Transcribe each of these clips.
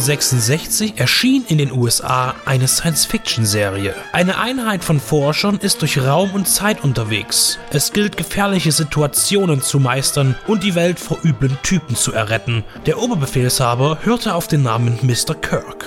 1966 erschien in den USA eine Science-Fiction-Serie. Eine Einheit von Forschern ist durch Raum und Zeit unterwegs. Es gilt, gefährliche Situationen zu meistern und die Welt vor üblen Typen zu erretten. Der Oberbefehlshaber hörte auf den Namen Mr. Kirk.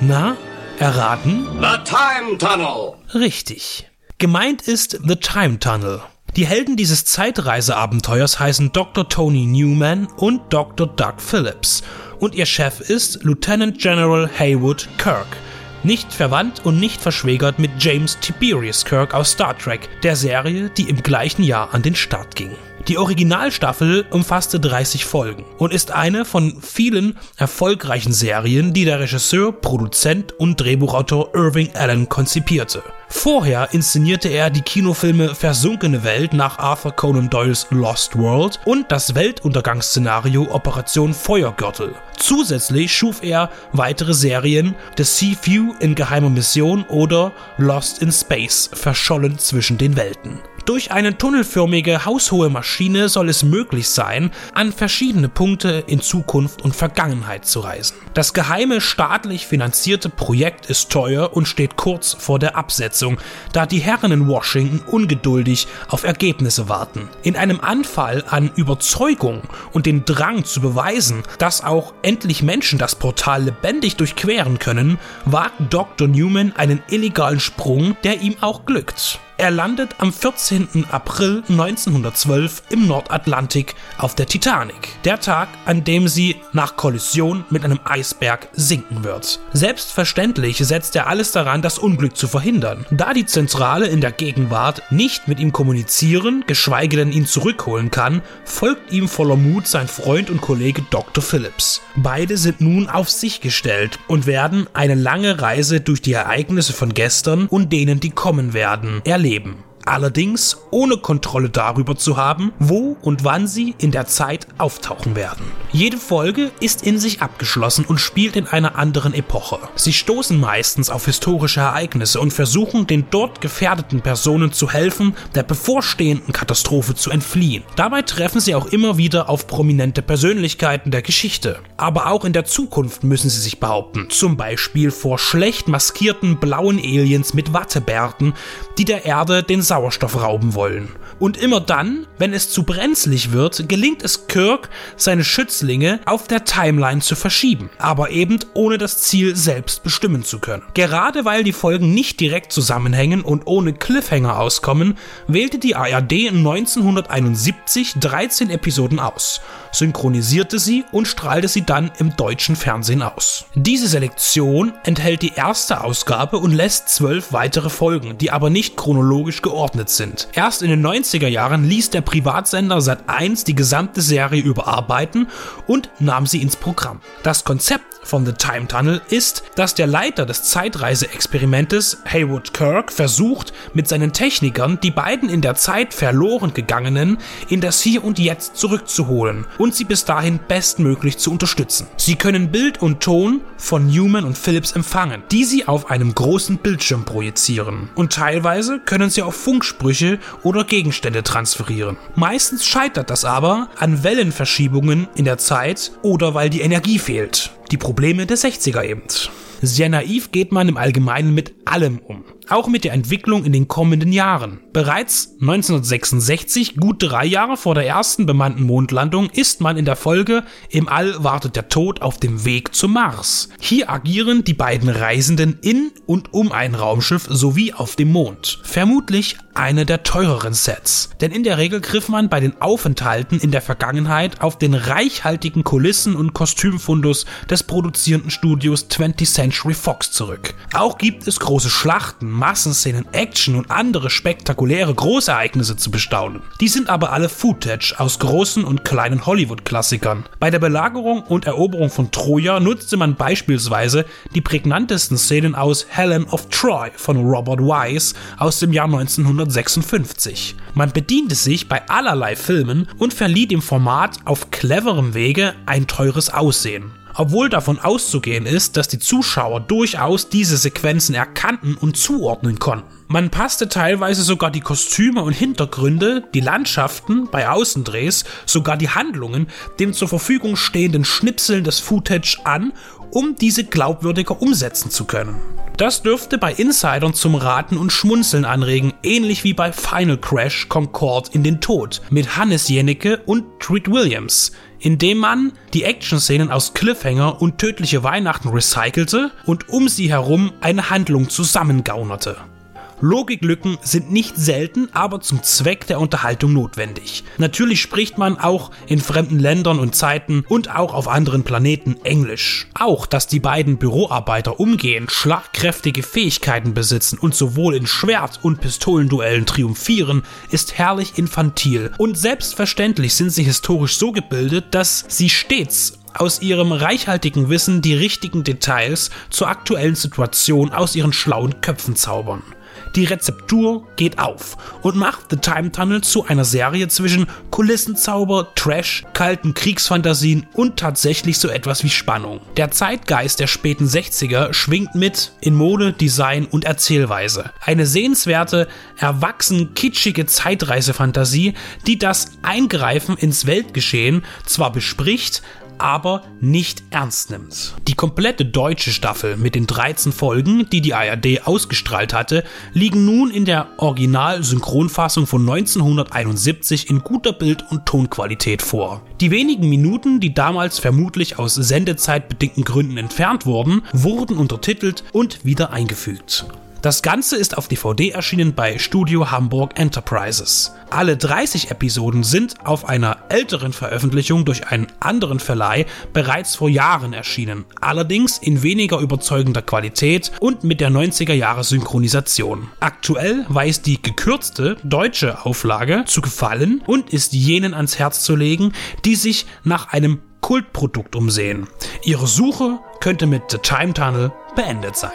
Na, erraten? The Time Tunnel! Richtig. Gemeint ist The Time Tunnel. Die Helden dieses Zeitreiseabenteuers heißen Dr. Tony Newman und Dr. Doug Phillips und ihr Chef ist Lieutenant General Haywood Kirk. Nicht verwandt und nicht verschwägert mit James Tiberius Kirk aus Star Trek, der Serie, die im gleichen Jahr an den Start ging. Die Originalstaffel umfasste 30 Folgen und ist eine von vielen erfolgreichen Serien, die der Regisseur, Produzent und Drehbuchautor Irving Allen konzipierte. Vorher inszenierte er die Kinofilme Versunkene Welt nach Arthur Conan Doyles Lost World und das Weltuntergangsszenario Operation Feuergürtel. Zusätzlich schuf er weitere Serien The Sea Few in geheimer Mission oder Lost in Space, verschollen zwischen den Welten. Durch eine tunnelförmige haushohe Maschine soll es möglich sein, an verschiedene Punkte in Zukunft und Vergangenheit zu reisen. Das geheime staatlich finanzierte Projekt ist teuer und steht kurz vor der Absetzung, da die Herren in Washington ungeduldig auf Ergebnisse warten. In einem Anfall an Überzeugung und den Drang zu beweisen, dass auch endlich Menschen das Portal lebendig durchqueren können, wagt Dr. Newman einen illegalen Sprung, der ihm auch glückt. Er landet am 14. April 1912 im Nordatlantik auf der Titanic, der Tag, an dem sie nach Kollision mit einem Eisberg sinken wird. Selbstverständlich setzt er alles daran, das Unglück zu verhindern. Da die Zentrale in der Gegenwart nicht mit ihm kommunizieren, geschweige denn ihn zurückholen kann, folgt ihm voller Mut sein Freund und Kollege Dr. Phillips. Beide sind nun auf sich gestellt und werden eine lange Reise durch die Ereignisse von gestern und denen, die kommen werden, erleben leben allerdings ohne Kontrolle darüber zu haben, wo und wann sie in der Zeit auftauchen werden. Jede Folge ist in sich abgeschlossen und spielt in einer anderen Epoche. Sie stoßen meistens auf historische Ereignisse und versuchen den dort gefährdeten Personen zu helfen, der bevorstehenden Katastrophe zu entfliehen. Dabei treffen sie auch immer wieder auf prominente Persönlichkeiten der Geschichte. Aber auch in der Zukunft müssen sie sich behaupten, zum Beispiel vor schlecht maskierten blauen Aliens mit Wattebärten, die der Erde den Sau Sauerstoff rauben wollen. Und immer dann, wenn es zu brenzlig wird, gelingt es Kirk, seine Schützlinge auf der Timeline zu verschieben, aber eben ohne das Ziel selbst bestimmen zu können. Gerade weil die Folgen nicht direkt zusammenhängen und ohne Cliffhanger auskommen, wählte die ARD 1971 13 Episoden aus, synchronisierte sie und strahlte sie dann im deutschen Fernsehen aus. Diese Selektion enthält die erste Ausgabe und lässt zwölf weitere Folgen, die aber nicht chronologisch geordnet sind. Erst in den 90er Jahren ließ der Privatsender Sat1 die gesamte Serie überarbeiten und nahm sie ins Programm. Das Konzept von The Time Tunnel ist, dass der Leiter des Zeitreise-Experimentes, Haywood Kirk, versucht, mit seinen Technikern die beiden in der Zeit verloren gegangenen in das Hier und Jetzt zurückzuholen und sie bis dahin bestmöglich zu unterstützen. Sie können Bild und Ton von Newman und Phillips empfangen, die sie auf einem großen Bildschirm projizieren. Und teilweise können sie auch Funksprüche oder Gegenstände transferieren. Meistens scheitert das aber an Wellenverschiebungen in der Zeit oder weil die Energie fehlt. Die Probleme der 60er eben. Sehr naiv geht man im Allgemeinen mit allem um auch mit der Entwicklung in den kommenden Jahren. Bereits 1966, gut drei Jahre vor der ersten bemannten Mondlandung, ist man in der Folge Im All wartet der Tod auf dem Weg zum Mars. Hier agieren die beiden Reisenden in und um ein Raumschiff sowie auf dem Mond. Vermutlich eine der teureren Sets. Denn in der Regel griff man bei den Aufenthalten in der Vergangenheit auf den reichhaltigen Kulissen und Kostümfundus des produzierenden Studios 20th Century Fox zurück. Auch gibt es große große Schlachten, Massenszenen, Action und andere spektakuläre Großereignisse zu bestaunen. Die sind aber alle Footage aus großen und kleinen Hollywood-Klassikern. Bei der Belagerung und Eroberung von Troja nutzte man beispielsweise die prägnantesten Szenen aus Helen of Troy von Robert Wise aus dem Jahr 1956. Man bediente sich bei allerlei Filmen und verlieh dem Format auf cleverem Wege ein teures Aussehen obwohl davon auszugehen ist, dass die Zuschauer durchaus diese Sequenzen erkannten und zuordnen konnten. Man passte teilweise sogar die Kostüme und Hintergründe, die Landschaften bei Außendrehs, sogar die Handlungen den zur Verfügung stehenden Schnipseln des Footage an, um diese glaubwürdiger umsetzen zu können. Das dürfte bei Insidern zum Raten und Schmunzeln anregen, ähnlich wie bei Final Crash Concorde in den Tod mit Hannes Jennecke und Treat Williams, indem man die Action-Szenen aus Cliffhanger und Tödliche Weihnachten recycelte und um sie herum eine Handlung zusammengaunerte. Logiklücken sind nicht selten, aber zum Zweck der Unterhaltung notwendig. Natürlich spricht man auch in fremden Ländern und Zeiten und auch auf anderen Planeten Englisch. Auch, dass die beiden Büroarbeiter umgehend schlagkräftige Fähigkeiten besitzen und sowohl in Schwert- und Pistolenduellen triumphieren, ist herrlich infantil. Und selbstverständlich sind sie historisch so gebildet, dass sie stets aus ihrem reichhaltigen Wissen die richtigen Details zur aktuellen Situation aus ihren schlauen Köpfen zaubern. Die Rezeptur geht auf und macht The Time Tunnel zu einer Serie zwischen Kulissenzauber, Trash, kalten Kriegsfantasien und tatsächlich so etwas wie Spannung. Der Zeitgeist der späten 60er schwingt mit in Mode, Design und Erzählweise. Eine sehenswerte, erwachsen kitschige Zeitreisefantasie, die das Eingreifen ins Weltgeschehen zwar bespricht, aber nicht ernst nimmt. Die komplette deutsche Staffel mit den 13 Folgen, die die ARD ausgestrahlt hatte, liegen nun in der Original-Synchronfassung von 1971 in guter Bild- und Tonqualität vor. Die wenigen Minuten, die damals vermutlich aus sendezeitbedingten Gründen entfernt wurden, wurden untertitelt und wieder eingefügt. Das Ganze ist auf DVD erschienen bei Studio Hamburg Enterprises. Alle 30 Episoden sind auf einer älteren Veröffentlichung durch einen anderen Verleih bereits vor Jahren erschienen, allerdings in weniger überzeugender Qualität und mit der 90er Jahre Synchronisation. Aktuell weiß die gekürzte deutsche Auflage zu gefallen und ist jenen ans Herz zu legen, die sich nach einem Kultprodukt umsehen. Ihre Suche könnte mit The Time Tunnel beendet sein.